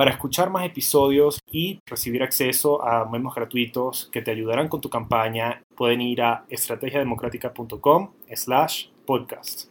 Para escuchar más episodios y recibir acceso a memos gratuitos que te ayudarán con tu campaña, pueden ir a estrategiademocrática.com slash podcast.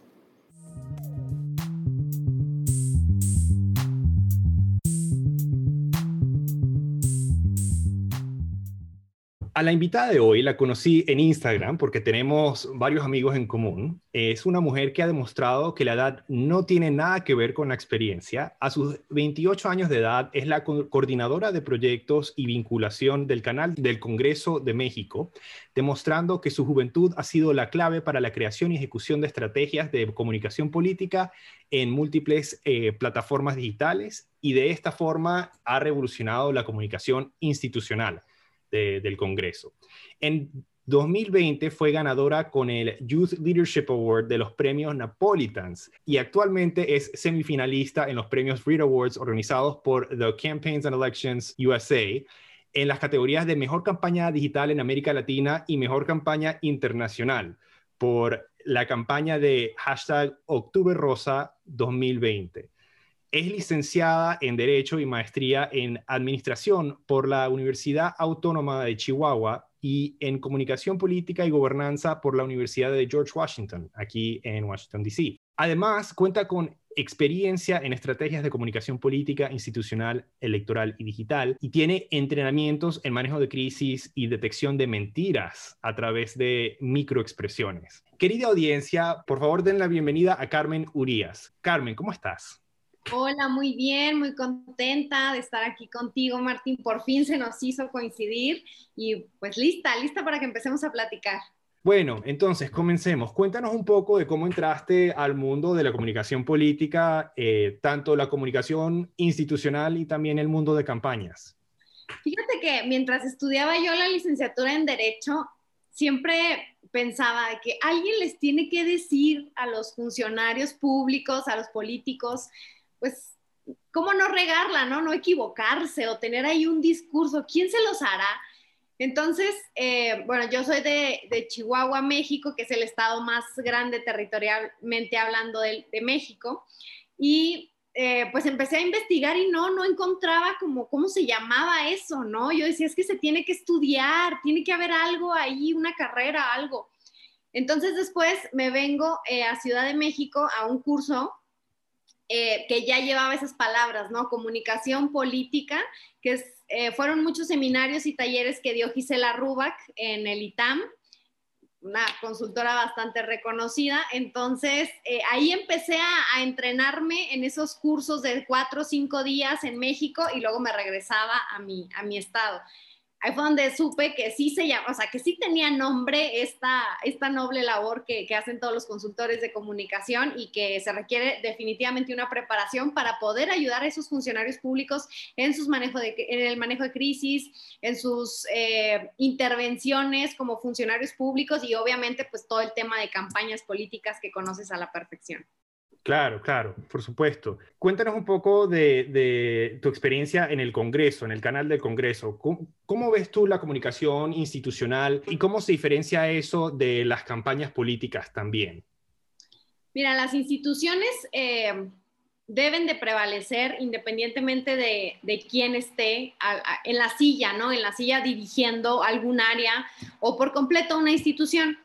A la invitada de hoy la conocí en Instagram porque tenemos varios amigos en común. Es una mujer que ha demostrado que la edad no tiene nada que ver con la experiencia. A sus 28 años de edad es la coordinadora de proyectos y vinculación del canal del Congreso de México, demostrando que su juventud ha sido la clave para la creación y ejecución de estrategias de comunicación política en múltiples eh, plataformas digitales y de esta forma ha revolucionado la comunicación institucional del Congreso. En 2020 fue ganadora con el Youth Leadership Award de los premios Napolitans y actualmente es semifinalista en los premios Read Awards organizados por The Campaigns and Elections USA en las categorías de Mejor Campaña Digital en América Latina y Mejor Campaña Internacional por la campaña de hashtag Octubre Rosa 2020. Es licenciada en Derecho y Maestría en Administración por la Universidad Autónoma de Chihuahua y en Comunicación Política y Gobernanza por la Universidad de George Washington, aquí en Washington, D.C. Además, cuenta con experiencia en estrategias de comunicación política, institucional, electoral y digital, y tiene entrenamientos en manejo de crisis y detección de mentiras a través de microexpresiones. Querida audiencia, por favor den la bienvenida a Carmen Urias. Carmen, ¿cómo estás? Hola, muy bien, muy contenta de estar aquí contigo, Martín. Por fin se nos hizo coincidir y pues lista, lista para que empecemos a platicar. Bueno, entonces comencemos. Cuéntanos un poco de cómo entraste al mundo de la comunicación política, eh, tanto la comunicación institucional y también el mundo de campañas. Fíjate que mientras estudiaba yo la licenciatura en Derecho, siempre pensaba que alguien les tiene que decir a los funcionarios públicos, a los políticos, pues, ¿cómo no regarla, no? No equivocarse o tener ahí un discurso. ¿Quién se los hará? Entonces, eh, bueno, yo soy de, Chihuahua, México, que es el estado más grande territorialmente hablando de, México. Y eh, pues empecé a investigar y no, no encontraba como cómo se llamaba eso, ¿no? Yo decía, es que se tiene que estudiar, tiene que haber algo ahí, una carrera, algo. Entonces después me vengo eh, a Ciudad de México a un curso eh, que ya llevaba esas palabras, ¿no? Comunicación política, que eh, fueron muchos seminarios y talleres que dio Gisela Rubac en el ITAM, una consultora bastante reconocida. Entonces, eh, ahí empecé a, a, entrenarme en esos cursos de cuatro o cinco días en México y luego me regresaba a mi, a mi estado ahí fue donde supe que sí se llama, o sea, que sí tenía nombre esta, esta noble labor que, hacen todos los consultores de comunicación y que se requiere definitivamente una preparación para poder ayudar a esos funcionarios públicos en, sus manejo de, en el manejo de crisis, en sus eh, intervenciones como funcionarios públicos y obviamente pues todo el tema de campañas políticas que conoces a la perfección. Claro, claro, por supuesto. Cuéntanos un poco de, tu experiencia en el Congreso, en el canal del Congreso. ¿Cómo, ves tú la comunicación institucional y cómo se diferencia eso de las campañas políticas también? Mira, las instituciones eh, deben de prevalecer independientemente de, de quién esté en la silla, ¿no? En la silla dirigiendo algún área o por completo una institución.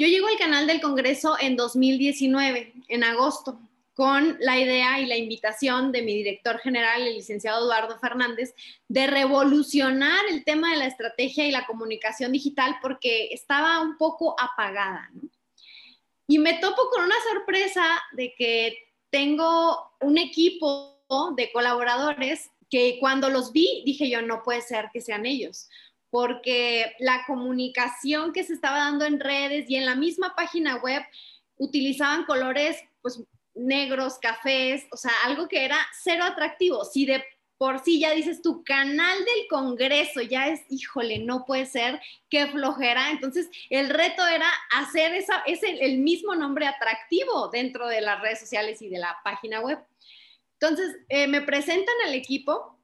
Yo llego al canal del Congreso en 2019, en agosto, con la idea y la invitación de mi director general, el licenciado Eduardo Fernández, de revolucionar el tema de la estrategia y la comunicación digital porque estaba un poco apagada. Y me topo con una sorpresa de que tengo un equipo de colaboradores que cuando los vi dije yo, no puede ser que sean ellos, porque la comunicación que se estaba dando en redes y en la misma página web utilizaban colores pues negros, cafés, o sea, algo que era cero atractivo. Si de por sí ya dices tu canal del Congreso, ya es, híjole, no puede ser, qué flojera. Entonces, el reto era hacer esa, es el, mismo nombre atractivo dentro de las redes sociales y de la página web. Entonces, eh, me presentan al equipo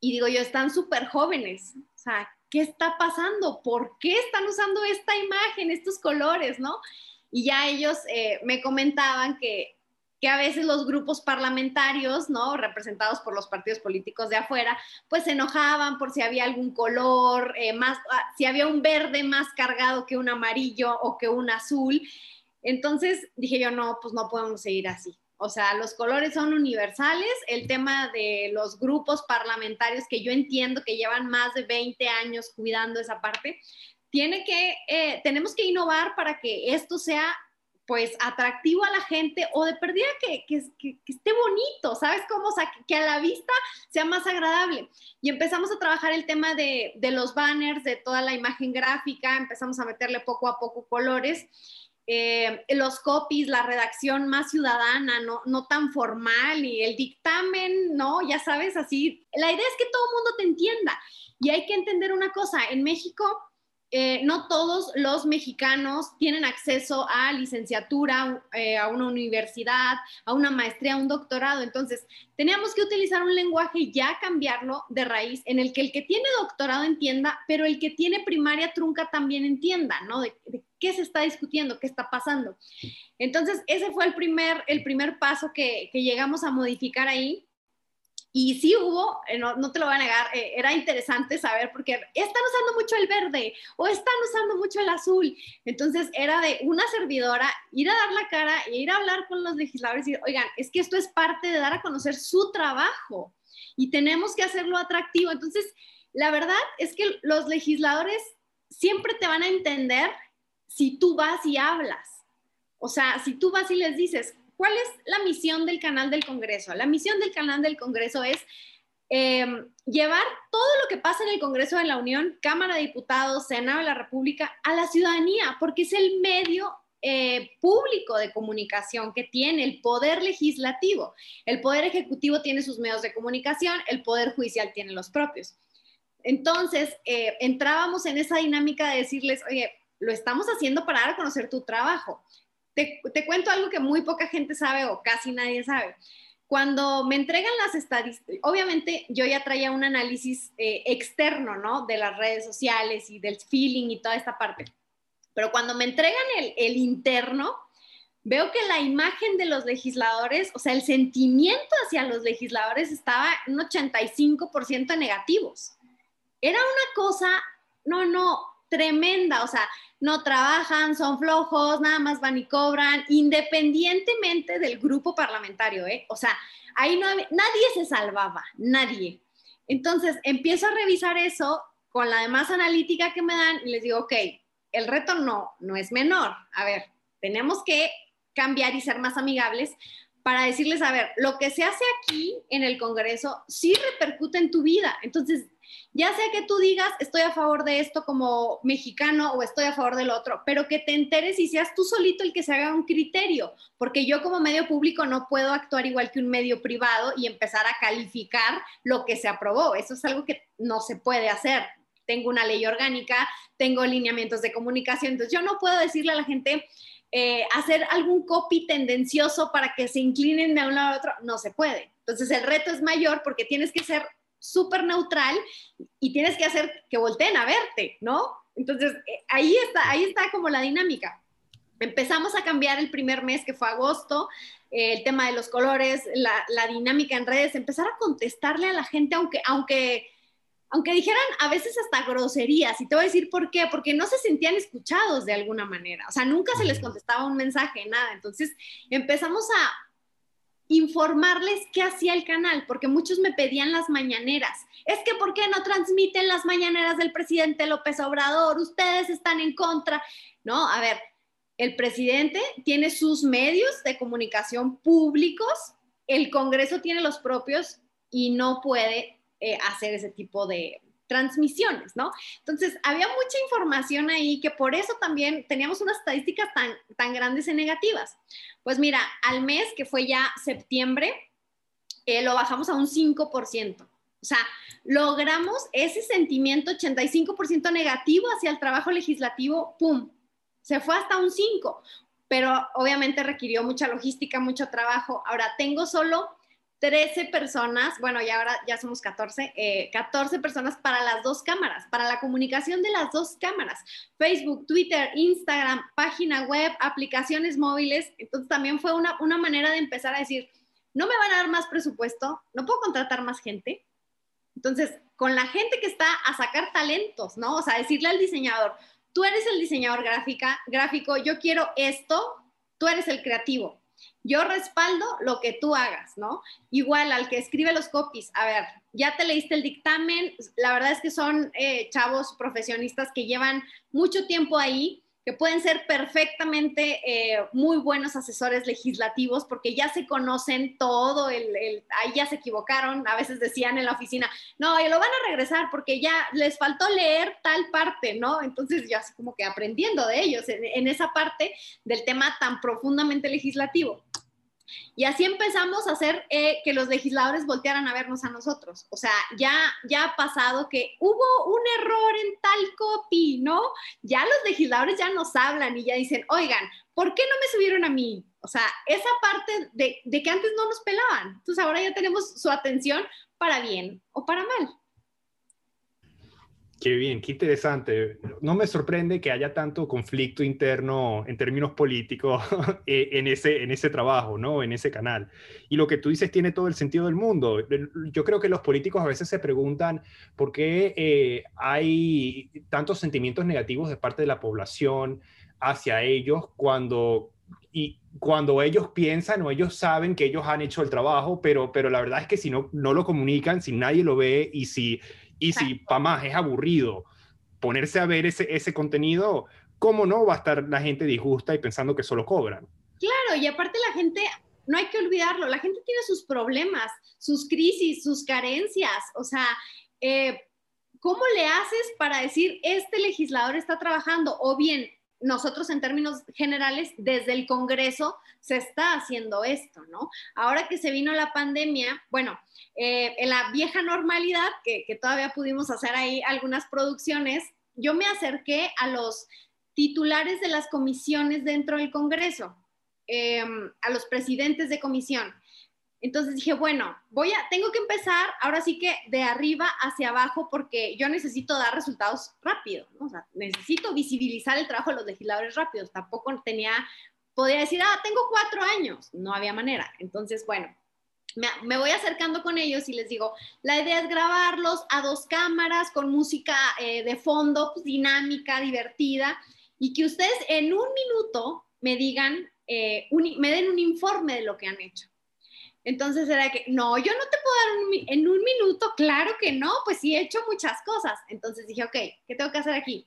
y digo yo, están súper jóvenes, o sea, ¿qué está pasando? ¿Por qué están usando esta imagen, estos colores, no? Y ya ellos eh, me comentaban que que a veces los grupos parlamentarios, ¿no? Representados por los partidos políticos de afuera, pues se enojaban por si había algún color, eh, más, ah, si había un verde más cargado que un amarillo o que un azul. Entonces dije yo, no, pues no podemos seguir así. O sea, los colores son universales. El tema de los grupos parlamentarios, que yo entiendo que llevan más de 20 años cuidando esa parte, tiene que, eh, tenemos que innovar para que esto sea pues atractivo a la gente o de perdida que, que, esté bonito, ¿sabes cómo? O sea, que, a la vista sea más agradable. Y empezamos a trabajar el tema de, de, los banners, de toda la imagen gráfica, empezamos a meterle poco a poco colores. Eh, los copies, la redacción más ciudadana, no, no tan formal y el dictamen, ¿no? Ya sabes, así. La idea es que todo mundo te entienda. Y hay que entender una cosa, en México eh, no todos los mexicanos tienen acceso a licenciatura, eh, a una universidad, a una maestría, a un doctorado. Entonces, teníamos que utilizar un lenguaje ya cambiarlo de raíz en el que el que tiene doctorado entienda, pero el que tiene primaria trunca también entienda, ¿no? Qué se está discutiendo, qué está pasando. Entonces, ese fue el primer, el primer paso que, que llegamos a modificar ahí. Y sí hubo, eh, no, te lo voy a negar, eh, era interesante saber porque están usando mucho el verde o están usando mucho el azul. Entonces era de una servidora ir a dar la cara e ir a hablar con los legisladores y decir, oigan, es que esto es parte de dar a conocer su trabajo y tenemos que hacerlo atractivo. Entonces, la verdad es que los legisladores siempre te van a entender si tú vas y hablas. O sea, si tú vas y les dices, ¿Cuál es la misión del canal del Congreso? La misión del canal del Congreso es em, llevar todo lo que pasa en el Congreso de la Unión, Cámara de Diputados, Senado de la República, a la ciudadanía, porque es el medio eh, público de comunicación que tiene el poder legislativo. El poder ejecutivo tiene sus medios de comunicación, el poder judicial tiene los propios. Entonces, eh, entrábamos en esa dinámica de decirles, oye, lo estamos haciendo para dar a conocer tu trabajo. Te, cuento algo que muy poca gente sabe o casi nadie sabe. Cuando me entregan las estadísticas, obviamente yo ya traía un análisis eh, externo, ¿no? De las redes sociales y del feeling y toda esta parte. Pero cuando me entregan el, el interno, veo que la imagen de los legisladores, o sea, el sentimiento hacia los legisladores estaba un 85% negativos. Era una cosa, no, no, tremenda, o sea, no trabajan, son flojos, nada más van y cobran, independientemente del grupo parlamentario, ¿eh? O sea, ahí no nadie se salvaba, nadie. Entonces, empiezo a revisar eso con la demás analítica que me dan y les digo, ok, el reto no, no es menor. A ver, tenemos que cambiar y ser más amigables para decirles, a ver, lo que se hace aquí en el Congreso sí repercute en tu vida. Entonces, ya sea que tú digas, estoy a favor de esto como mexicano o estoy a favor del otro, pero que te enteres y seas tú solito el que se haga un criterio, porque yo como medio público no puedo actuar igual que un medio privado y empezar a calificar lo que se aprobó. Eso es algo que no se puede hacer. Tengo una ley orgánica, tengo lineamientos de comunicación, entonces yo no puedo decirle a la gente, eh, hacer algún copy tendencioso para que se inclinen de un lado a otro, no se puede. Entonces el reto es mayor porque tienes que ser súper neutral y tienes que hacer que volteen a verte, ¿no? Entonces, eh, ahí está, ahí está como la dinámica. Empezamos a cambiar el primer mes, que fue agosto, eh, el tema de los colores, la, la, dinámica en redes, empezar a contestarle a la gente, aunque, aunque, aunque dijeran a veces hasta groserías, y te voy a decir por qué, porque no se sentían escuchados de alguna manera, o sea, nunca se les contestaba un mensaje, nada. Entonces, empezamos a, informarles qué hacía el canal, porque muchos me pedían las mañaneras. Es que, ¿por qué no transmiten las mañaneras del presidente López Obrador? Ustedes están en contra. No, a ver, el presidente tiene sus medios de comunicación públicos, el Congreso tiene los propios y no puede eh, hacer ese tipo de, transmisiones, ¿no? Entonces, había mucha información ahí que por eso también teníamos unas estadísticas tan, tan grandes y negativas. Pues mira, al mes, que fue ya septiembre, eh, lo bajamos a un 5%. O sea, logramos ese sentimiento 85% negativo hacia el trabajo legislativo, ¡pum! Se fue hasta un 5, pero obviamente requirió mucha logística, mucho trabajo. Ahora, tengo solo 13 personas, bueno, y ahora ya somos 14, 14 eh, personas para las dos cámaras, para la comunicación de las dos cámaras, Facebook, Twitter, Instagram, página web, aplicaciones móviles. Entonces también fue una, una manera de empezar a decir, no me van a dar más presupuesto, no puedo contratar más gente. Entonces, con la gente que está a sacar talentos, ¿no? O sea, decirle al diseñador, tú eres el diseñador gráfica, gráfico, yo quiero esto, tú eres el creativo yo respaldo lo que tú hagas, ¿no? Igual al que escribe los copies, a ver, ya te leíste el dictamen, la verdad es que son eh, chavos profesionistas que llevan mucho tiempo ahí, que pueden ser perfectamente eh, muy buenos asesores legislativos porque ya se conocen todo, el, ahí ya se equivocaron, a veces decían en la oficina, no, y lo van a regresar porque ya les faltó leer tal parte, ¿no? Entonces ya así como que aprendiendo de ellos en esa parte del tema tan profundamente legislativo. Y así empezamos a hacer eh, que los legisladores voltearan a vernos a nosotros. O sea, ya, ya ha pasado que hubo un error en tal copy, ¿no? Ya los legisladores ya nos hablan y ya dicen, oigan, ¿por qué no me subieron a mí? O sea, esa parte de, de que antes no nos pelaban. Entonces ahora ya tenemos su atención para bien o para mal. Qué bien, qué interesante. No me sorprende que haya tanto conflicto interno en términos políticos eh, en, ese, en ese trabajo, ¿no? En ese canal. Y lo que tú dices tiene todo el sentido del mundo. Yo creo que los políticos a veces se preguntan por qué eh, hay tantos sentimientos negativos de parte de la población hacia ellos cuando y cuando ellos piensan o ellos saben que ellos han hecho el trabajo, pero, pero la verdad es que si no, no lo comunican, si nadie lo ve y si y si para más es aburrido ponerse a ver ese, ese contenido, ¿cómo no va a estar la gente disgusta y pensando que solo cobran? Claro, y aparte la gente, no hay que olvidarlo, la gente tiene sus problemas, sus crisis, sus carencias, o sea, eh, ¿cómo le haces para decir, este legislador está trabajando? O bien, nosotros en términos generales, desde el Congreso se está haciendo esto, ¿no? Ahora que se vino la pandemia, bueno, eh, en la vieja normalidad, que, todavía pudimos hacer ahí algunas producciones, yo me acerqué a los titulares de las comisiones dentro del Congreso, em, a los presidentes de comisión. Entonces dije, bueno, voy a, tengo que empezar ahora sí que de arriba hacia abajo porque yo necesito dar resultados rápido, necesito visibilizar el trabajo de los legisladores rápidos. Tampoco tenía, podía decir, ah, tengo cuatro años. No había manera. Entonces, bueno, me, voy acercando con ellos y les digo, la idea es grabarlos a dos cámaras con música eh, de fondo, pues, dinámica, divertida, y que ustedes en un minuto me digan, eh, me den un informe de lo que han hecho. Entonces era que, no, yo no te puedo dar en un minuto, claro que no, pues sí he hecho muchas cosas. Entonces dije, ok, ¿qué tengo que hacer aquí?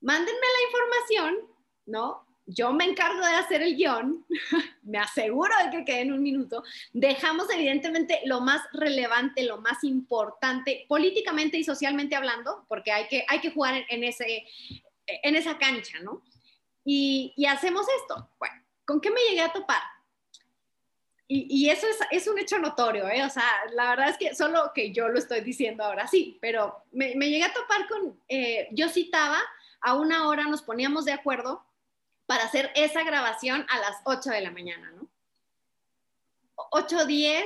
Mándenme la información, ¿no? Yo me encargo de hacer el guion, me aseguro de que quede en un minuto. Dejamos evidentemente lo más relevante, lo más importante, políticamente y socialmente hablando, porque hay que, hay que jugar en, ese, en esa cancha, ¿no? Y, y hacemos esto. Bueno, ¿con qué me llegué a topar? Y, eso es, un hecho notorio, ¿eh? O sea, la verdad es que solo que yo lo estoy diciendo ahora sí, pero me, me llegué a topar con, eh, yo citaba, a una hora nos poníamos de acuerdo para hacer esa grabación a las 8 de la mañana, ¿no? 8.10,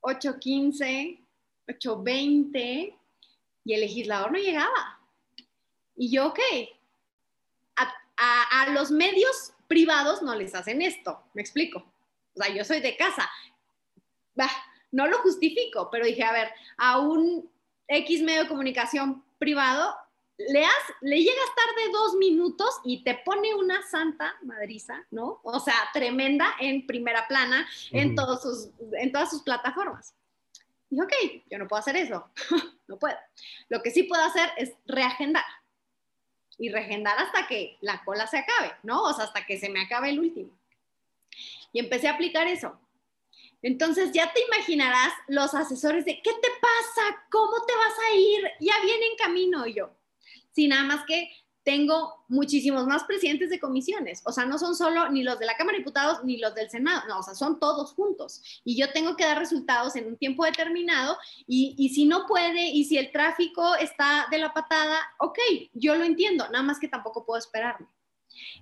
8.15, 8.20 y el legislador no llegaba. Y yo, ok, a los medios privados no les hacen esto, me explico o sea, yo soy de casa. no lo justifico, pero dije, a ver, a un X medio de comunicación privado, le, le llegas tarde dos minutos y te pone una santa madriza, ¿no? O sea, tremenda en primera plana en, todos sus, en todas sus plataformas. Y ok, yo no puedo hacer eso, no puedo. Lo que sí puedo hacer es reagendar y reagendar hasta que la cola se acabe, ¿no? O sea, hasta que se me acabe el último. Y empecé a aplicar eso. Entonces ya te imaginarás los asesores de, ¿qué te pasa? ¿Cómo te vas a ir? Ya viene en camino yo. Sí, nada más que tengo muchísimos más presidentes de comisiones. O sea, no son solo ni los de la Cámara de Diputados ni los del Senado, no, o sea, son todos juntos. Y yo tengo que dar resultados en un tiempo determinado y, y si no puede y si el tráfico está de la patada, ok, yo lo entiendo, nada más que tampoco puedo esperarme.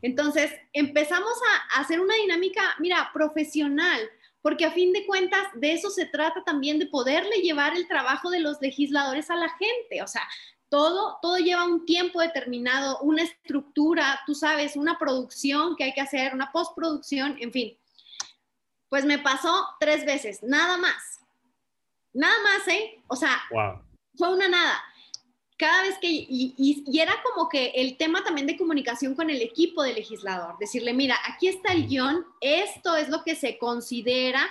Entonces, empezamos a, hacer una dinámica, mira, profesional, porque a fin de cuentas de eso se trata también de poderle llevar el trabajo de los legisladores a la gente. O sea, todo, todo lleva un tiempo determinado, una estructura, tú sabes, una producción que hay que hacer, una postproducción, en fin. Pues me pasó tres veces, nada más. Nada más, ¿eh? O sea, fue una nada. Cada vez que, y, y, era como que el tema también de comunicación con el equipo de legislador, decirle, mira, aquí está el guion, esto es lo que se considera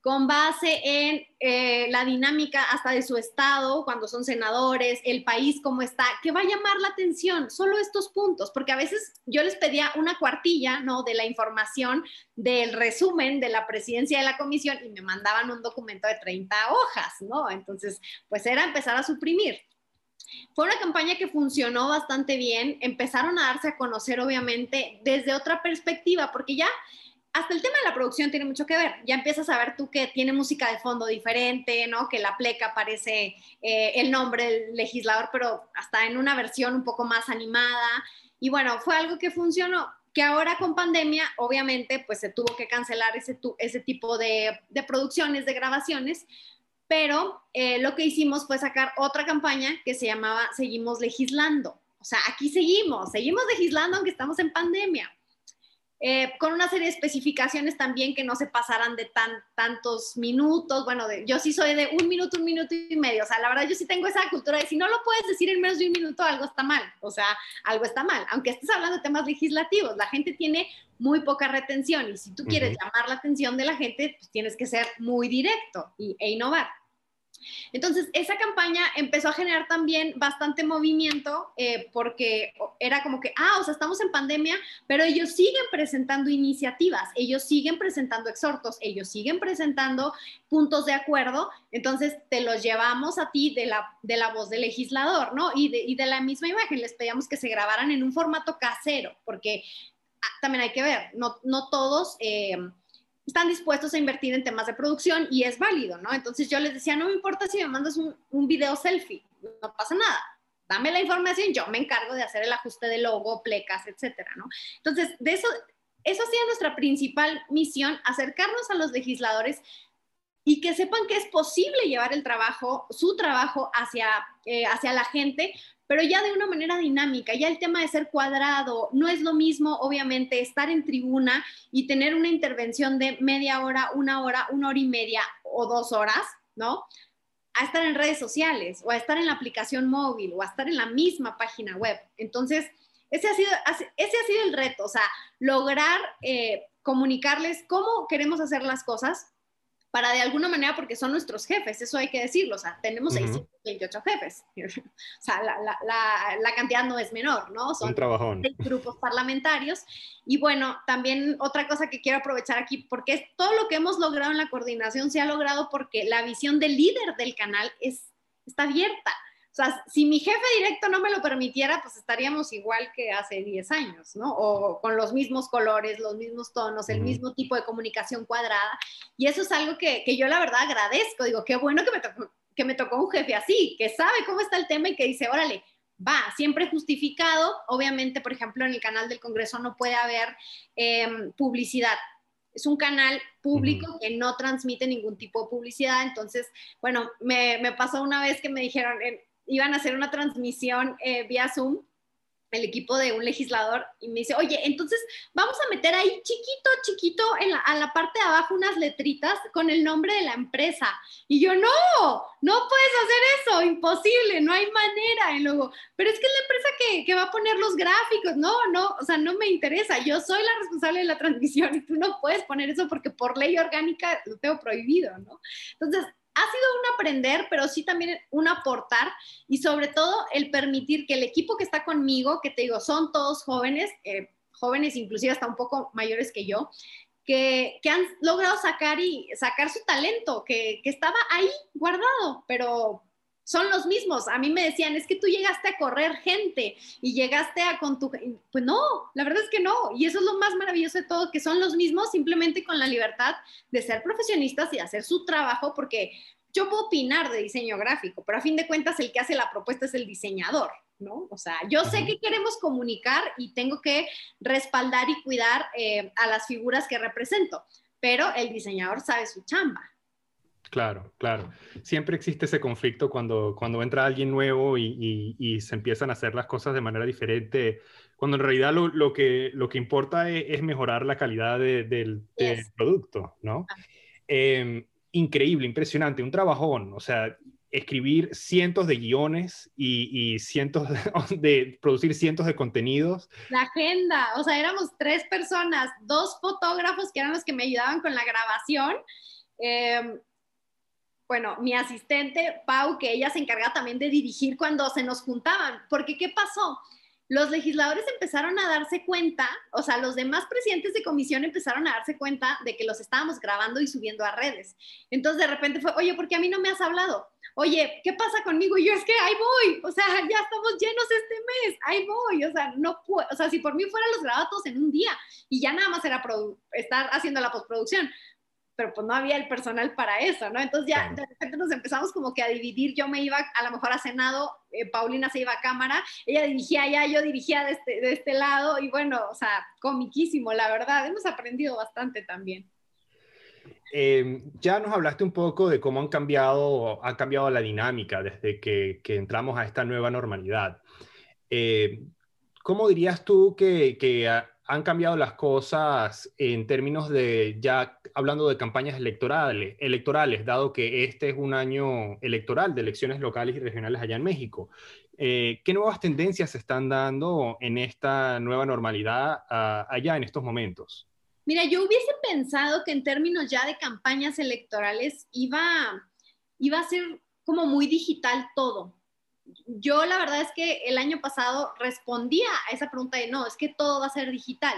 con base en eh, la dinámica hasta de su estado, cuando son senadores, el país cómo está, que va a llamar la atención, solo estos puntos, porque a veces yo les pedía una cuartilla, ¿no? De la información del resumen de la presidencia de la comisión y me mandaban un documento de 30 hojas, ¿no? Entonces, pues era empezar a suprimir. Fue una campaña que funcionó bastante bien, empezaron a darse a conocer obviamente desde otra perspectiva, porque ya hasta el tema de la producción tiene mucho que ver. Ya empiezas a ver tú que tiene música de fondo diferente, ¿no? Que la pleca aparece eh, el nombre del legislador, pero hasta en una versión un poco más animada. Y bueno, fue algo que funcionó. Que ahora con pandemia, obviamente, pues se tuvo que cancelar ese, tipo de producciones, de grabaciones, pero eh, lo que hicimos fue sacar otra campaña que se llamaba Seguimos legislando. O sea, aquí seguimos, seguimos legislando aunque estamos en pandemia. Eh, con una serie de especificaciones también que no se pasaran de tan, tantos minutos. Bueno, yo sí soy de un minuto, un minuto y medio. O sea, la verdad yo sí tengo esa cultura de si no lo puedes decir en menos de un minuto, algo está mal. O sea, algo está mal. Aunque estés hablando de temas legislativos, la gente tiene muy poca retención y si tú quieres llamar la atención de la gente, pues tienes que ser muy directo y, e innovar. Entonces, esa campaña empezó a generar también bastante movimiento eh, porque era como que, ah, o sea, estamos en pandemia, pero ellos siguen presentando iniciativas, ellos siguen presentando exhortos, ellos siguen presentando puntos de acuerdo, entonces te los llevamos a ti de la, de la voz del legislador, ¿no? Y de, y de la misma imagen, les pedíamos que se grabaran en un formato casero, porque ah, también hay que ver, no, no todos... Eh, están dispuestos a invertir en temas de producción y es válido, ¿no? Entonces yo les decía, no me importa si me mandas un, un video selfie, no pasa nada, dame la información, yo me encargo de hacer el ajuste de logo, plecas, etcétera, ¿no? Entonces, de eso, eso ha sido nuestra principal misión, acercarnos a los legisladores y que sepan que es posible llevar el trabajo, su trabajo hacia, eh, hacia la gente, pero ya de una manera dinámica, ya el tema de ser cuadrado, no es lo mismo, obviamente, estar en tribuna y tener una intervención de media hora, una hora, una hora y media o dos horas, ¿no? A estar en redes sociales o a estar en la aplicación móvil o a estar en la misma página web. Entonces, ese ha sido, ese ha sido el reto, o sea, lograr eh, comunicarles cómo queremos hacer las cosas, para de alguna manera, porque son nuestros jefes, eso hay que decirlo, o sea, tenemos 628 jefes, o sea, la, la, la, cantidad no es menor, ¿no? Son grupos parlamentarios. Y bueno, también otra cosa que quiero aprovechar aquí, porque es todo lo que hemos logrado en la coordinación se ha logrado porque la visión del líder del canal es, está abierta. O sea, si mi jefe directo no me lo permitiera, pues estaríamos igual que hace 10 años, ¿no? O con los mismos colores, los mismos tonos, el mismo tipo de comunicación cuadrada. Y eso es algo que, que, yo la verdad agradezco. Digo, qué bueno que me, tocó, que me tocó un jefe así, que sabe cómo está el tema y que dice, órale, va, siempre justificado. Obviamente, por ejemplo, en el canal del Congreso no puede haber eh, publicidad. Es un canal público que no transmite ningún tipo de publicidad. Entonces, bueno, me, me pasó una vez que me dijeron, iban a hacer una transmisión eh, vía Zoom el equipo de un legislador y me dice, oye, entonces vamos a meter ahí chiquito, chiquito en la, a la parte de abajo unas letritas con el nombre de la empresa. Y yo, no, no puedes hacer eso, imposible, no hay manera. Y luego, pero es que es la empresa que, que va a poner los gráficos. No, no, o sea, no me interesa. Yo soy la responsable de la transmisión y tú no puedes poner eso porque por ley orgánica lo tengo prohibido, ¿no? Entonces, ha sido un aprender, pero sí también un aportar y sobre todo el permitir que el equipo que está conmigo, que te digo, son todos jóvenes, eh, jóvenes inclusive hasta un poco mayores que yo, que, que, han logrado sacar y sacar su talento, que, que estaba ahí guardado, pero son los mismos. A mí me decían, es que tú llegaste a correr gente y llegaste a con tu... Pues no, la verdad es que no. Y eso es lo más maravilloso de todo, que son los mismos simplemente con la libertad de ser profesionistas y hacer su trabajo, porque yo puedo opinar de diseño gráfico, pero a fin de cuentas el que hace la propuesta es el diseñador. ¿No? O sea, yo sé que queremos comunicar y tengo que respaldar y cuidar eh, a las figuras que represento, pero el diseñador sabe su chamba. Claro, claro. Siempre existe ese conflicto cuando, cuando entra alguien nuevo y, se empiezan a hacer las cosas de manera diferente, cuando en realidad lo, que, lo que importa es, mejorar la calidad del, producto, ¿no? Ah. Em, increíble, impresionante, un trabajón, o sea, escribir cientos de guiones y, cientos de, producir cientos de contenidos. La agenda, o sea, éramos tres personas, dos fotógrafos que eran los que me ayudaban con la grabación. Eh, bueno, mi asistente, Pau, que ella se encarga también de dirigir cuando se nos juntaban, porque ¿qué pasó? Los legisladores empezaron a darse cuenta, o sea, los demás presidentes de comisión empezaron a darse cuenta de que los estábamos grabando y subiendo a redes. Entonces de repente fue, oye, ¿por qué a mí no me has hablado? Oye, ¿qué pasa conmigo? Y yo es que ahí voy, o sea, ya estamos llenos este mes, ahí voy, o sea, no puedo, o sea, si por mí fuera los grabados en un día y ya nada más era estar haciendo la postproducción, pero pues no había el personal para eso, ¿no? Entonces ya de repente nos empezamos como que a dividir, yo me iba a lo mejor a Senado, eh, Paulina se iba a cámara, ella dirigía allá, yo dirigía de este, de este lado y bueno, o sea, comiquísimo, la verdad, hemos aprendido bastante también. Em, ya nos hablaste un poco de cómo han cambiado, ha cambiado la dinámica desde que, que entramos a esta nueva normalidad. Eh, ¿Cómo dirías tú que, que han cambiado las cosas en términos de ya hablando de campañas electorales, electorales, dado que este es un año electoral de elecciones locales y regionales allá en México. Eh, ¿Qué nuevas tendencias se están dando en esta nueva normalidad ah, allá en estos momentos? Mira, yo hubiese pensado que en términos ya de campañas electorales iba, iba a ser como muy digital todo yo la verdad es que el año pasado respondía a esa pregunta de no, es que todo va a ser digital,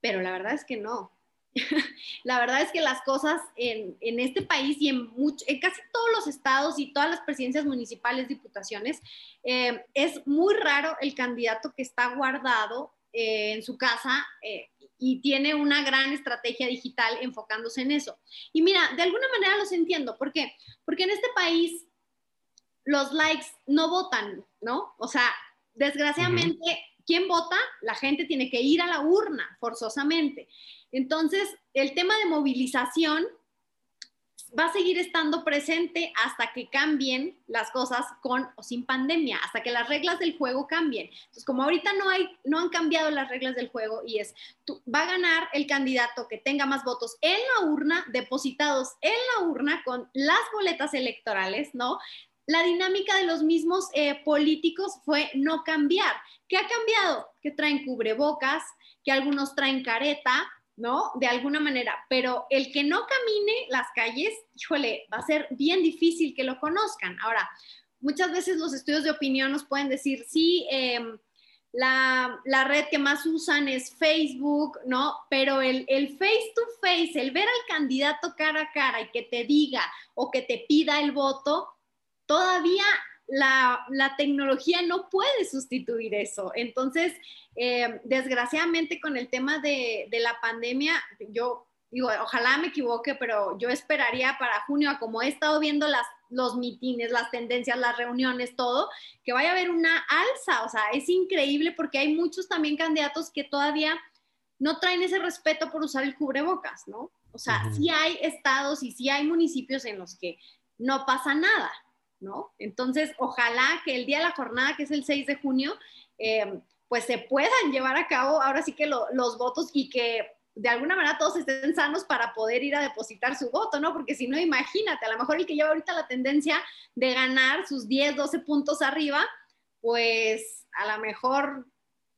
pero la verdad es que no. la verdad es que las cosas en, este país y en, en, casi todos los estados y todas las presidencias municipales, diputaciones, eh, es muy raro el candidato que está guardado eh, en su casa eh, y tiene una gran estrategia digital enfocándose en eso. Y mira, de alguna manera los entiendo. ¿Por qué? Porque en este país los likes no votan, ¿no? O sea, desgraciadamente, ¿quién vota? La gente tiene que ir a la urna forzosamente. Entonces, el tema de movilización va a seguir estando presente hasta que cambien las cosas con o sin pandemia, hasta que las reglas del juego cambien. Entonces, como ahorita no hay, no han cambiado las reglas del juego y es, va a ganar el candidato que tenga más votos en la urna, depositados en la urna con las boletas electorales, ¿no? La dinámica de los mismos eh, políticos fue no cambiar. ¿Qué ha cambiado? Que traen cubrebocas, que algunos traen careta, ¿no? De alguna manera, pero el que no camine las calles, híjole, va a ser bien difícil que lo conozcan. Ahora, muchas veces los estudios de opinión nos pueden decir, sí, em, la, red que más usan es Facebook, ¿no? Pero el, el face to face, el ver al candidato cara a cara y que te diga o que te pida el voto, todavía la, tecnología no puede sustituir eso. Entonces, eh, desgraciadamente con el tema de, la pandemia, yo digo, ojalá me equivoque, pero yo esperaría para junio, como he estado viendo las, los mitines, las tendencias, las reuniones, todo, que vaya a haber una alza. O sea, es increíble porque hay muchos también candidatos que todavía no traen ese respeto por usar el cubrebocas, ¿no? O sea, sí hay estados y sí hay municipios en los que no pasa nada, ¿no? Entonces, ojalá que el día de la jornada, que es el 6 de junio, eh, pues se puedan llevar a cabo ahora sí que los votos y que de alguna manera todos estén sanos para poder ir a depositar su voto, ¿no? Porque si no, imagínate, a lo mejor el que lleva ahorita la tendencia de ganar sus 10, 12 puntos arriba, pues a lo mejor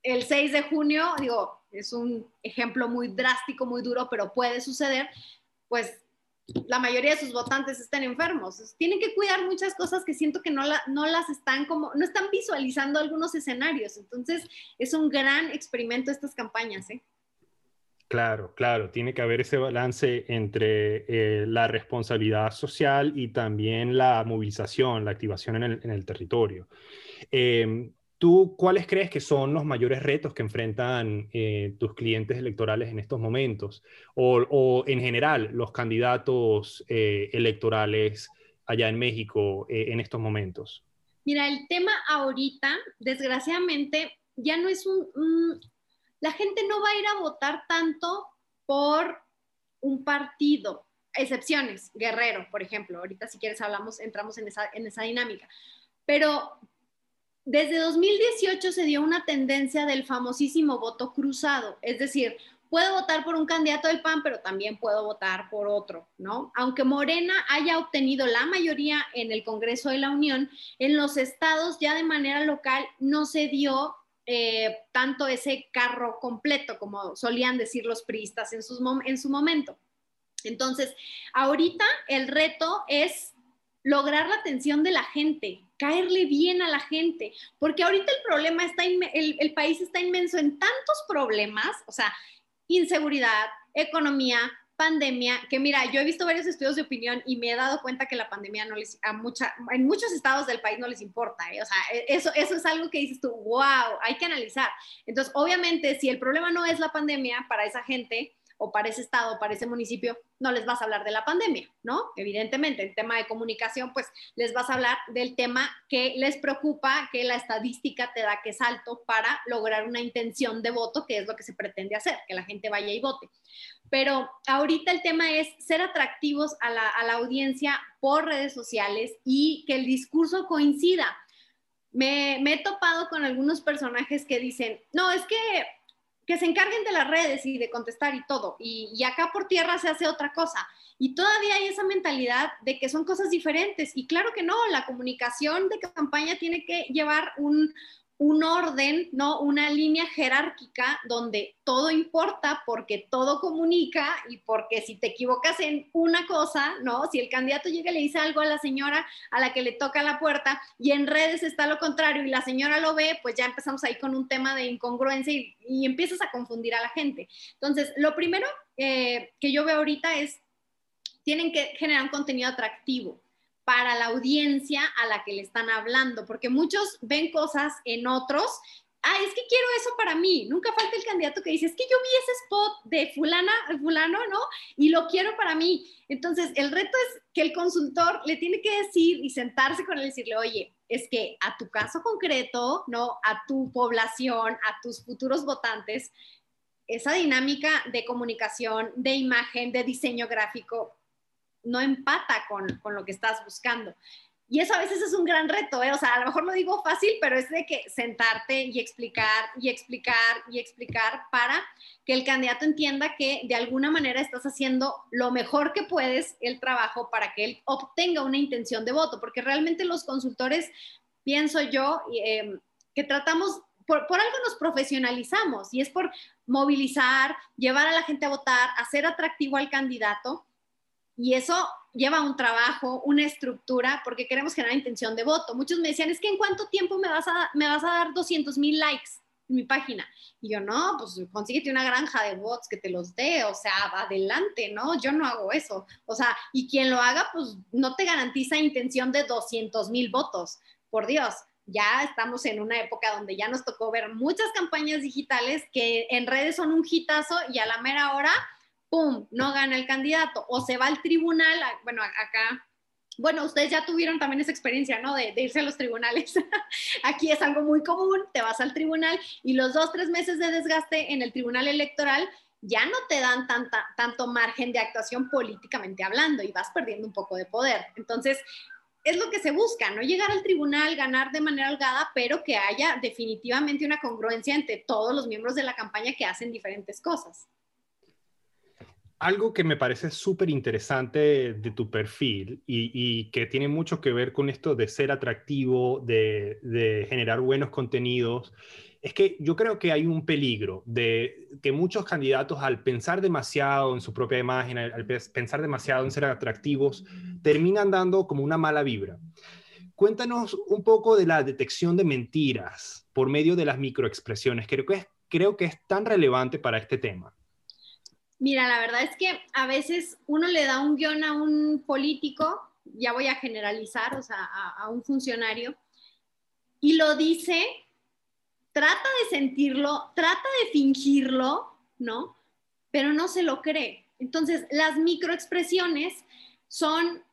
el 6 de junio, digo, es un ejemplo muy drástico, muy duro, pero puede suceder, pues la mayoría de sus votantes estén enfermos. Tienen que cuidar muchas cosas que siento que no, no las están como, no están visualizando algunos escenarios. Entonces, es un gran experimento estas campañas. ¿eh? Claro, claro, tiene que haber ese balance entre eh, la responsabilidad social y también la movilización, la activación en el, territorio. Em, ¿Tú cuáles crees que son los mayores retos que enfrentan eh, tus clientes electorales en estos momentos? O, en general, los candidatos eh, electorales allá en México en estos momentos. Mira, el tema ahorita, desgraciadamente, ya no es un la gente no va a ir a votar tanto por un partido, excepciones, Guerrero, por ejemplo, ahorita si quieres hablamos, entramos en esa, en esa dinámica, pero desde 2018 se dio una tendencia del famosísimo voto cruzado, es decir, puedo votar por un candidato del PAN, pero también puedo votar por otro, ¿no? Aunque Morena haya obtenido la mayoría en el Congreso de la Unión, en los estados ya de manera local no se dio eh, tanto ese carro completo, como solían decir los priistas en, en su momento. Entonces, ahorita el reto es lograr la atención de la gente, caerle bien a la gente, porque ahorita el problema está, el, el país está inmenso en tantos problemas, o sea, inseguridad, economía, pandemia, que mira, yo he visto varios estudios de opinión y me he dado cuenta que la pandemia no les, a mucha, en muchos estados del país no les importa, ¿eh? o sea, e, eso, eso es algo que dices tú, wow, hay que analizar. Entonces, obviamente, si el problema no es la pandemia para esa gente, o para ese estado, para ese municipio, no les vas a hablar de la pandemia, ¿no? Evidentemente, en tema de comunicación, pues les vas a hablar del tema que les preocupa, que la estadística te da que es alto para lograr una intención de voto, que es lo que se pretende hacer, que la gente vaya y vote. Pero ahorita el tema es ser atractivos a la, audiencia por redes sociales y que el discurso coincida. Me, me, he topado con algunos personajes que dicen, no, es que que se encarguen de las redes y de contestar y todo. Y, acá por tierra se hace otra cosa. Y todavía hay esa mentalidad de que son cosas diferentes. Y claro que no, la comunicación de campaña tiene que llevar un, un orden, ¿no? Una línea jerárquica donde todo importa porque todo comunica y porque si te equivocas en una cosa, ¿no? Si el candidato llega y le dice algo a la señora a la que le toca la puerta y en redes está lo contrario y la señora lo ve, pues ya empezamos ahí con un tema de incongruencia y, empiezas a confundir a la gente. Entonces, lo primero eh, que yo veo ahorita es, tienen que generar un contenido atractivo para la audiencia a la que le están hablando, porque muchos ven cosas en otros. Ah, es que quiero eso para mí. Nunca falta el candidato que dice, es que yo vi ese spot de fulana, fulano, ¿no? Y lo quiero para mí. Entonces, el reto es que el consultor le tiene que decir y sentarse con él y decirle, oye, es que a tu caso concreto, ¿no? A tu población, a tus futuros votantes, esa dinámica de comunicación, de imagen, de diseño gráfico, no empata con, lo que estás buscando. Y eso a veces es un gran reto, ¿eh? o sea, a lo mejor lo digo fácil, pero es de que sentarte y explicar y explicar y explicar para que el candidato entienda que de alguna manera estás haciendo lo mejor que puedes el trabajo para que él obtenga una intención de voto, porque realmente los consultores, pienso yo, em, que tratamos, por, por algo nos profesionalizamos y es por movilizar, llevar a la gente a votar, hacer atractivo al candidato y eso lleva un trabajo, una estructura, porque queremos generar intención de voto. Muchos me decían, es que en cuánto tiempo me vas a, me vas a dar 200 mil likes en mi página. Y yo, no, pues consíguete una granja de bots que te los dé, o sea, adelante, ¿no? Yo no hago eso. O sea, y quien lo haga, pues no te garantiza intención de 200 mil votos. Por Dios, ya estamos en una época donde ya nos tocó ver muchas campañas digitales que en redes son un hitazo y a la mera hora ¡pum!, no gana el candidato o se va al tribunal, bueno, acá, bueno, ustedes ya tuvieron también esa experiencia, ¿no? De, irse a los tribunales. Aquí es algo muy común, te vas al tribunal y los dos, tres meses de desgaste en el tribunal electoral ya no te dan tanta, tanto margen de actuación políticamente hablando y vas perdiendo un poco de poder. Entonces, es lo que se busca, no llegar al tribunal, ganar de manera holgada, pero que haya definitivamente una congruencia entre todos los miembros de la campaña que hacen diferentes cosas algo que me parece súper interesante de tu perfil y, que tiene mucho que ver con esto de ser atractivo, de, generar buenos contenidos, es que yo creo que hay un peligro de que muchos candidatos al pensar demasiado en su propia imagen, al, pensar demasiado en ser atractivos, terminan dando como una mala vibra. Cuéntanos un poco de la detección de mentiras por medio de las microexpresiones. Creo que creo que es tan relevante para este tema. Mira, la verdad es que a veces uno le da un guion a un político, ya voy a generalizar, o sea, a, un funcionario, y lo dice, trata de sentirlo, trata de fingirlo, ¿no? Pero no se lo cree. Entonces, las microexpresiones son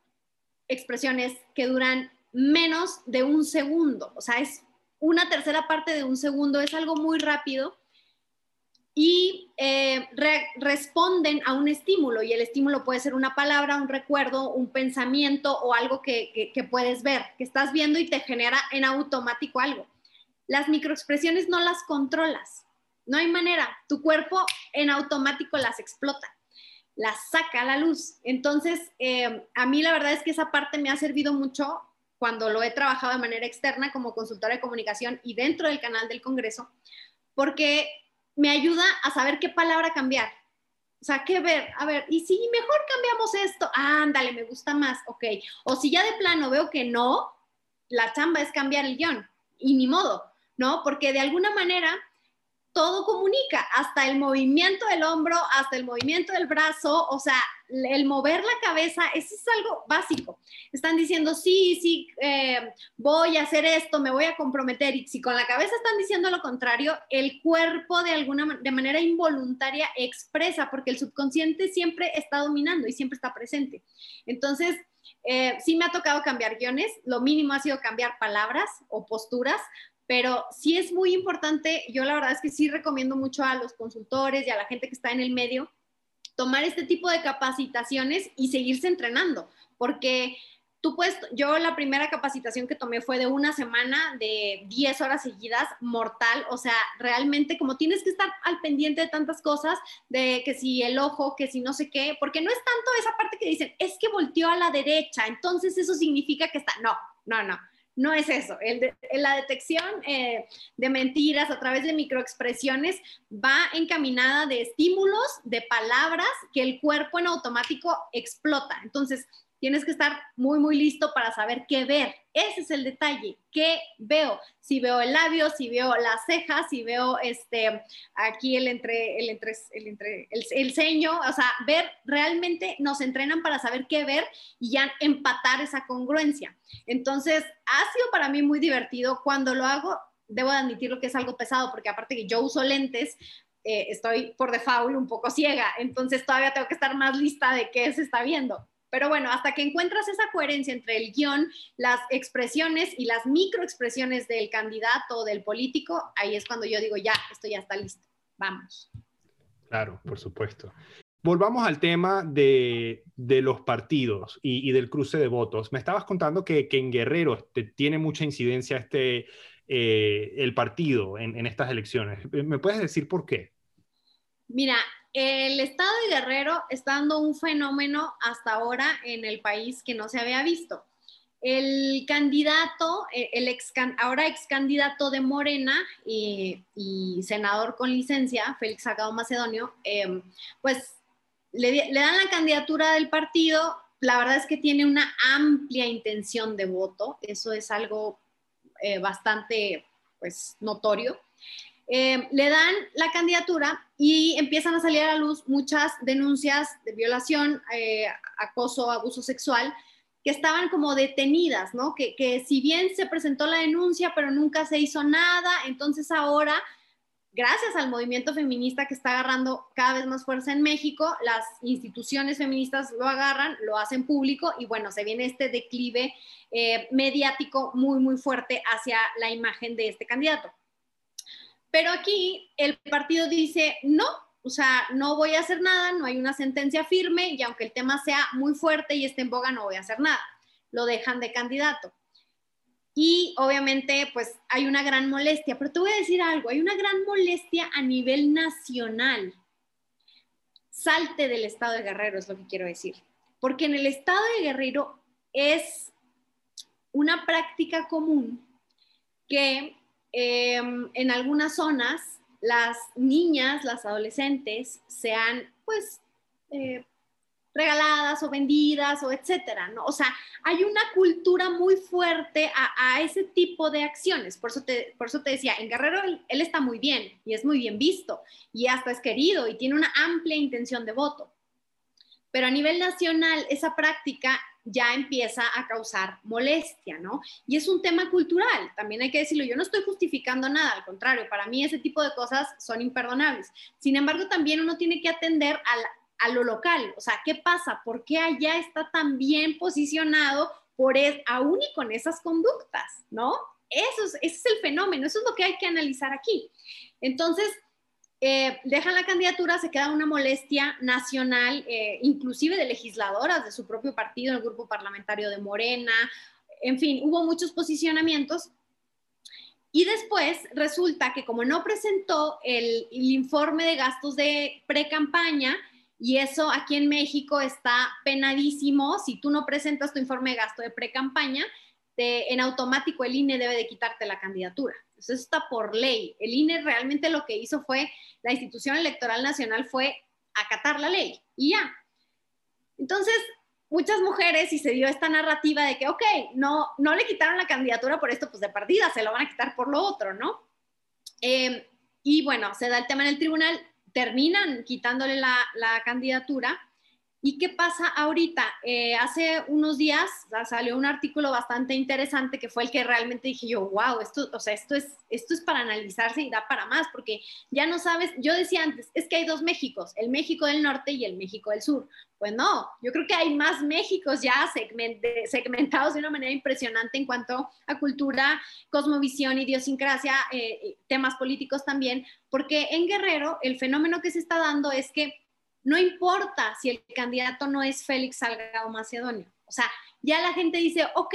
expresiones que duran menos de un segundo, o sea, es una tercera parte de un segundo, es algo muy rápido y eh, responden a un estímulo y el estímulo puede ser una palabra, un recuerdo, un pensamiento o algo que, puedes ver, que estás viendo y te genera en automático algo. Las microexpresiones no las controlas, no hay manera, tu cuerpo en automático las explota, las saca a la luz. Entonces, eh, a mí la verdad es que esa parte me ha servido mucho cuando lo he trabajado de manera externa como consultora de comunicación y dentro del canal del Congreso, porque me ayuda a saber qué palabra cambiar. O sea, qué ver, a ver, y si mejor cambiamos esto, ándale, me gusta más, ok. O si ya de plano veo que no, la chamba es cambiar el guion, y ni modo, ¿no? Porque de alguna manera todo comunica, hasta el movimiento del hombro, hasta el movimiento del brazo, o sea, el mover la cabeza, eso es algo básico. Están diciendo, sí, sí, eh, voy a hacer esto, me voy a comprometer, y si con la cabeza están diciendo lo contrario, el cuerpo de alguna de manera involuntaria expresa, porque el subconsciente siempre está dominando y siempre está presente. Entonces, eh, sí me ha tocado cambiar guiones, lo mínimo ha sido cambiar palabras o posturas, pero sí es muy importante, yo la verdad es que sí recomiendo mucho a los consultores y a la gente que está en el medio tomar este tipo de capacitaciones y seguirse entrenando, porque tú puedes, yo la primera capacitación que tomé fue de una semana de 10 horas seguidas, mortal, o sea, realmente como tienes que estar al pendiente de tantas cosas, de que si el ojo, que si no sé qué, porque no es tanto esa parte que dicen, es que volteó a la derecha, entonces eso significa que está, no, no, no no es eso. la detección eh, de mentiras a través de microexpresiones va encaminada de estímulos, de palabras que el cuerpo en automático explota. Entonces, tienes que estar muy, muy listo para saber qué ver. Ese es el detalle. ¿Qué veo? Si veo el labio, si veo las cejas, si veo este, aquí el entre, el entre, el entre, el, ceño, o sea, ver, realmente nos entrenan para saber qué ver y ya empatar esa congruencia. Entonces, ha sido para mí muy divertido. Cuando lo hago, debo admitirlo que es algo pesado, porque aparte que yo uso lentes, eh, estoy por default un poco ciega, entonces todavía tengo que estar más lista de qué se está viendo. Pero bueno, hasta que encuentras esa coherencia entre el guion, las expresiones y las microexpresiones del candidato o del político, ahí es cuando yo digo, ya, esto ya está listo, vamos. Claro, por supuesto. Volvamos al tema de, los partidos y, del cruce de votos. Me estabas contando que, en Guerrero tiene mucha incidencia este, eh, el partido en, en estas elecciones. ¿Me puedes decir por qué? Mira, el estado de Guerrero está dando un fenómeno hasta ahora en el país que no se había visto. El candidato, eh, el ex, ahora ex candidato de Morena y, senador con licencia, Félix Salgado Macedonio, em, pues le, dan la candidatura del partido. La verdad es que tiene una amplia intención de voto. Eso es algo eh, bastante pues, notorio. Eh, le dan la candidatura y empiezan a salir a la luz muchas denuncias de violación, eh, acoso, abuso sexual, que estaban como detenidas, ¿no? Que, si bien se presentó la denuncia, pero nunca se hizo nada, entonces ahora, gracias al movimiento feminista que está agarrando cada vez más fuerza en México, las instituciones feministas lo agarran, lo hacen público y bueno, se viene este declive eh, mediático muy, muy fuerte hacia la imagen de este candidato. Pero aquí el partido dice, no, o sea, no voy a hacer nada, no hay una sentencia firme y aunque el tema sea muy fuerte y esté en boga, no voy a hacer nada. Lo dejan de candidato. Y obviamente, pues hay una gran molestia, pero te voy a decir algo, hay una gran molestia a nivel nacional. Salte del estado de Guerrero, es lo que quiero decir. Porque en el estado de Guerrero es una práctica común que Em, en algunas zonas las niñas, las adolescentes, sean pues eh, regaladas o vendidas o etcétera, ¿no? O sea, hay una cultura muy fuerte a, ese tipo de acciones. Por eso, te, por eso te decía, en Guerrero él, está muy bien y es muy bien visto y hasta es querido y tiene una amplia intención de voto. Pero a nivel nacional, esa práctica ya empieza a causar molestia, ¿no? Y es un tema cultural, también hay que decirlo, yo no estoy justificando nada, al contrario, para mí ese tipo de cosas son imperdonables. Sin embargo, también uno tiene que atender a lo local, o sea, ¿qué pasa? ¿Por qué allá está tan bien posicionado por es, aún y con esas conductas, ¿no? Eso es, ese es el fenómeno, eso es lo que hay que analizar aquí. Entonces, eh, dejan la candidatura, se queda una molestia nacional, eh, inclusive de legisladoras de su propio partido, el grupo parlamentario de Morena, en fin, hubo muchos posicionamientos. Y después resulta que como no presentó el, el informe de gastos de pre-campaña, y eso aquí en México está penadísimo, si tú no presentas tu informe de gasto de pre-campaña, en automático el INE debe de quitarte la candidatura. Eso está por ley. El INE realmente lo que hizo fue, la institución electoral nacional fue acatar la ley y ya. Entonces, muchas mujeres y se dio esta narrativa de que, ok, no, no le quitaron la candidatura por esto, pues de partida, se lo van a quitar por lo otro, ¿no? Eh, y bueno, se da el tema en el tribunal, terminan quitándole la, la candidatura ¿Y qué pasa ahorita? Eh, hace unos días salió un artículo bastante interesante que fue el que realmente dije yo, wow, esto, o sea, esto es, esto es para analizarse y da para más, porque ya no sabes, yo decía antes, es que hay dos Méxicos, el México del Norte y el México del Sur. Pues no, yo creo que hay más Méxicos ya segmentados de una manera impresionante en cuanto a cultura, cosmovisión, idiosincrasia, eh, temas políticos también, porque en Guerrero el fenómeno que se está dando es que no importa si el candidato no es Félix Salgado Macedonio. O sea, ya la gente dice, ok,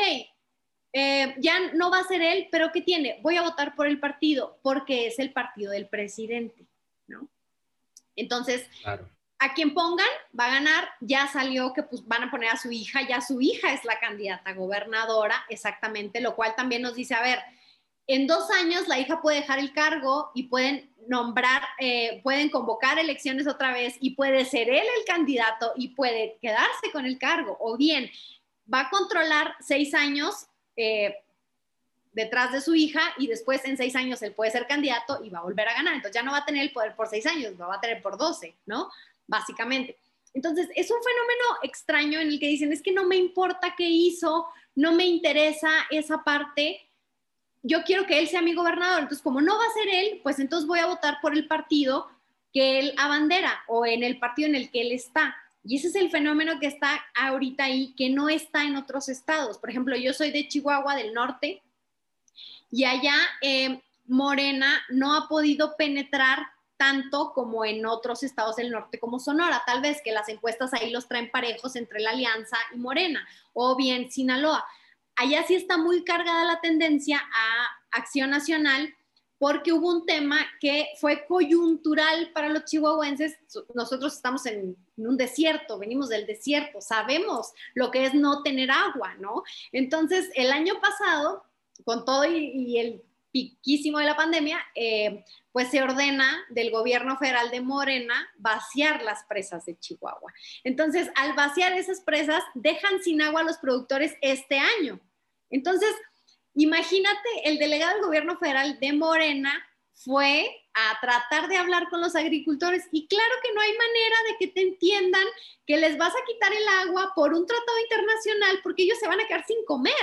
eh, ya no va a ser él, pero ¿qué tiene? Voy a votar por el partido porque es el partido del presidente, ¿no? Entonces, a quien pongan va a ganar, ya salió que pues van a poner a su hija, ya su hija es la candidata gobernadora, exactamente, lo cual también nos dice, a ver, en dos años la hija puede dejar el cargo y pueden nombrar, eh, pueden convocar elecciones otra vez y puede ser él el candidato y puede quedarse con el cargo. O bien va a controlar seis años eh, detrás de su hija y después en seis años él puede ser candidato y va a volver a ganar. Entonces ya no va a tener el poder por seis años, lo va a tener por doce, ¿no? Básicamente. Entonces es un fenómeno extraño en el que dicen, es que no me importa qué hizo, no me interesa esa parte yo quiero que él sea mi gobernador, entonces como no va a ser él, pues entonces voy a votar por el partido que él abandera o en el partido en el que él está. Y ese es el fenómeno que está ahorita ahí, que no está en otros estados. Por ejemplo, yo soy de Chihuahua del norte y allá eh, Morena no ha podido penetrar tanto como en otros estados del norte como Sonora. Tal vez que las encuestas ahí los traen parejos entre la Alianza y Morena, o bien Sinaloa allá sí está muy cargada la tendencia a acción nacional porque hubo un tema que fue coyuntural para los chihuahuenses. Nosotros estamos en, un desierto, venimos del desierto, sabemos lo que es no tener agua, ¿no? Entonces, el año pasado, con todo y, el piquísimo de la pandemia, eh, pues se ordena del gobierno federal de Morena vaciar las presas de Chihuahua. Entonces, al vaciar esas presas, dejan sin agua a los productores este año. Entonces, imagínate, el delegado del gobierno federal de Morena fue a tratar de hablar con los agricultores y claro que no hay manera de que te entiendan que les vas a quitar el agua por un tratado internacional porque ellos se van a quedar sin comer.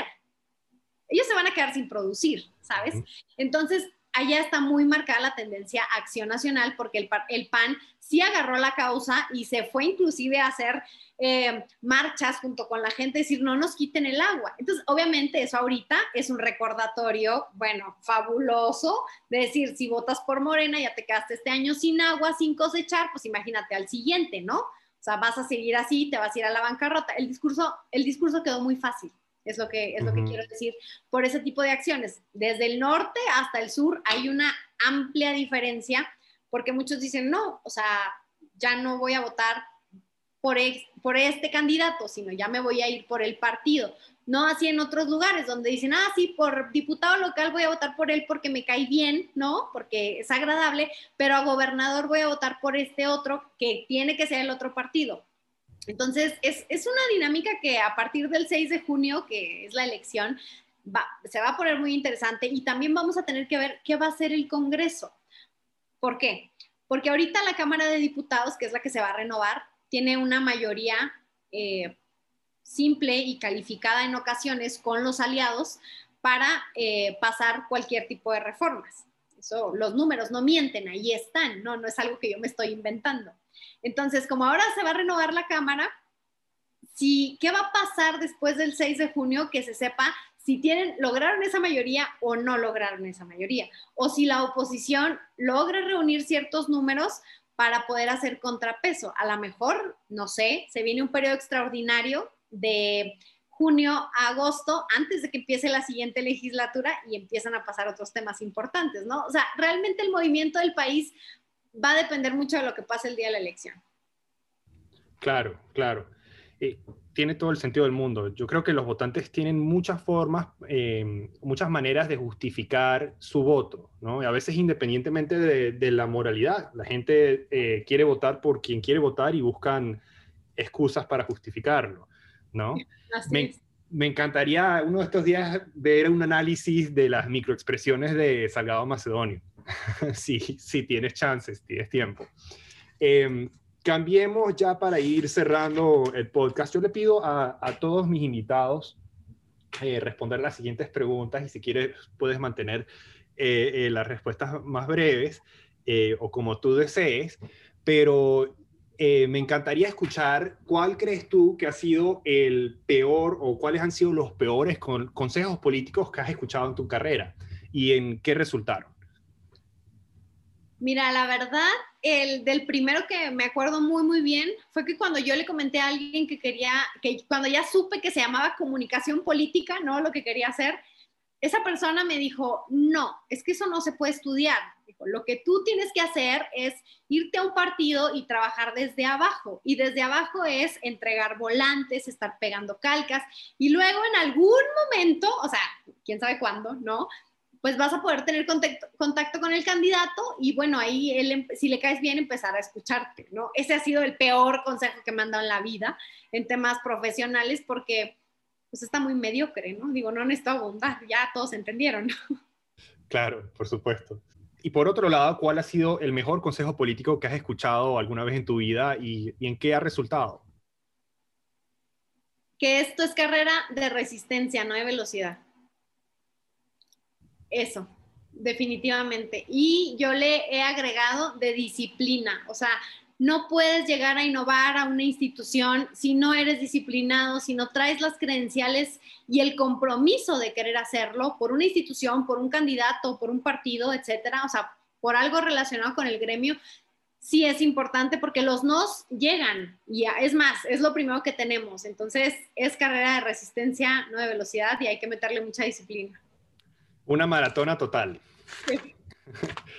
Ellos se van a quedar sin producir, ¿sabes? Entonces, allá está muy marcada la tendencia acción nacional porque el, el PAN sí agarró la causa y se fue inclusive a hacer eh, marchas junto con la gente, decir, no nos quiten el agua. Entonces, obviamente eso ahorita es un recordatorio, bueno, fabuloso, de decir, si votas por Morena, ya te quedaste este año sin agua, sin cosechar, pues imagínate al siguiente, ¿no? O sea, vas a seguir así, te vas a ir a la bancarrota. El discurso, el discurso quedó muy fácil, es lo que, es lo que quiero decir, por ese tipo de acciones. Desde el norte hasta el sur hay una amplia diferencia, porque muchos dicen, no, o sea, ya no voy a votar por, por este candidato, sino ya me voy a ir por el partido. No así en otros lugares donde dicen, ah, sí, por diputado local voy a votar por él porque me cae bien, ¿no? Porque es agradable, pero a gobernador voy a votar por este otro que tiene que ser el otro partido. Entonces, es, es, una dinámica que a partir del 6 de junio, que es la elección, se va a poner muy interesante y también vamos a tener que ver qué va a hacer el Congreso. ¿Por qué? Porque ahorita la Cámara de Diputados, que es la que se va a renovar, tiene una mayoría eh, simple y calificada en ocasiones con los aliados para eh, pasar cualquier tipo de reformas. Eso, los números no mienten, ahí están, no, no es algo que yo me estoy inventando. Entonces, como ahora se va a renovar la Cámara, si, ¿qué va a pasar después del 6 de junio? Que se sepa si tienen, lograron esa mayoría o no lograron esa mayoría, o si la oposición logra reunir ciertos números para poder hacer contrapeso. A lo mejor, no sé, se viene un periodo extraordinario de junio a agosto, antes de que empiece la siguiente legislatura y empiezan a pasar otros temas importantes, ¿no? O sea, realmente el movimiento del país va a depender mucho de lo que pase el día de la elección. Claro, claro. Eh, tiene todo el sentido del mundo. Yo creo que los votantes tienen muchas formas, em, muchas maneras de justificar su voto, ¿no? a veces independientemente de, la moralidad. La gente eh, quiere votar por quien quiere votar y buscan excusas para justificarlo, ¿no? Me, me, encantaría uno de estos días ver un análisis de las microexpresiones de Salgado Macedonio, si, si tienes chances, tienes tiempo. Eh, Cambiemos ya para ir cerrando el podcast. Yo le pido a, todos mis invitados eh, responder las siguientes preguntas y si quieres puedes mantener eh, eh, las respuestas más breves o como tú desees, pero me encantaría escuchar cuál crees tú que ha sido el peor o cuáles han sido los peores consejos políticos que has escuchado en tu carrera y en qué resultaron. Mira, la verdad, el del primero que me acuerdo muy, muy bien fue que cuando yo le comenté a alguien que quería, que cuando ya supe que se llamaba comunicación política, ¿no? Lo que quería hacer, esa persona me dijo, no, es que eso no se puede estudiar. Dijo, lo que tú tienes que hacer es irte a un partido y trabajar desde abajo. Y desde abajo es entregar volantes, estar pegando calcas. Y luego en algún momento, o sea, quién sabe cuándo, ¿no? Pues vas a poder tener contacto, con el candidato y bueno, ahí él, em, si le caes bien, empezar a escucharte, ¿no? Ese ha sido el peor consejo que me han dado en la vida en temas profesionales porque pues está muy mediocre, ¿no? Digo, no necesito abundar, ya todos entendieron. Claro, por supuesto. Y por otro lado, ¿cuál ha sido el mejor consejo político que has escuchado alguna vez en tu vida y, y en qué ha resultado? Que esto es carrera de resistencia, no de velocidad. Eso, definitivamente. Y yo le he agregado de disciplina, o sea, no puedes llegar a innovar a una institución si no eres disciplinado, si no traes las credenciales y el compromiso de querer hacerlo por una institución, por un candidato, por un partido, etcétera, o sea, por algo relacionado con el gremio, sí es importante porque los nos llegan y es más, es lo primero que tenemos. Entonces, es carrera de resistencia, no de velocidad y hay que meterle mucha disciplina. Una maratona total.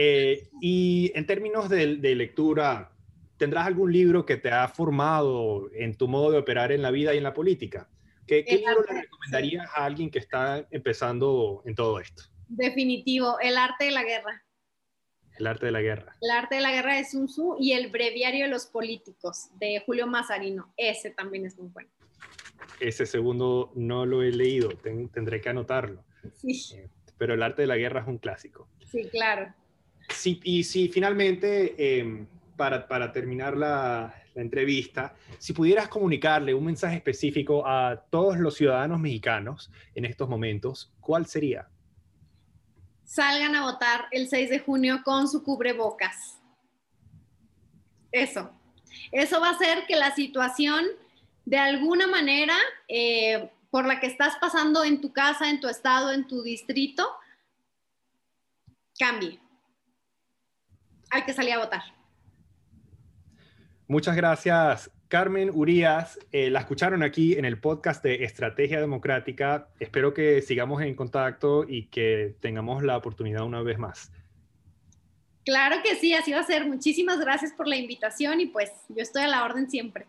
Eh, y en términos de, lectura, ¿tendrás algún libro que te ha formado en tu modo de operar en la vida y en la política? ¿Qué, libro le recomendarías a alguien que está empezando en todo esto? Definitivo, El arte de la guerra. El arte de la guerra. El arte de la guerra de Sun Tzu y El breviario de los políticos de Julio Mazarino. Ese también es muy bueno. Ese segundo no lo he leído, tendré que anotarlo. Eh, pero el arte de la guerra es un clásico. Sí, claro. Sí, y si finalmente, em, para, para, terminar la, la, entrevista, si pudieras comunicarle un mensaje específico a todos los ciudadanos mexicanos en estos momentos, ¿cuál sería? Salgan a votar el 6 de junio con su cubrebocas. Eso. Eso va a hacer que la situación de alguna manera eh, por la que estás pasando en tu casa, en tu estado, en tu distrito, cambie. Hay que salir a votar. Muchas gracias, Carmen Urias. Eh, la escucharon aquí en el podcast de Estrategia Democrática. Espero que sigamos en contacto y que tengamos la oportunidad una vez más. Claro que sí, así va a ser. Muchísimas gracias por la invitación y pues yo estoy a la orden siempre.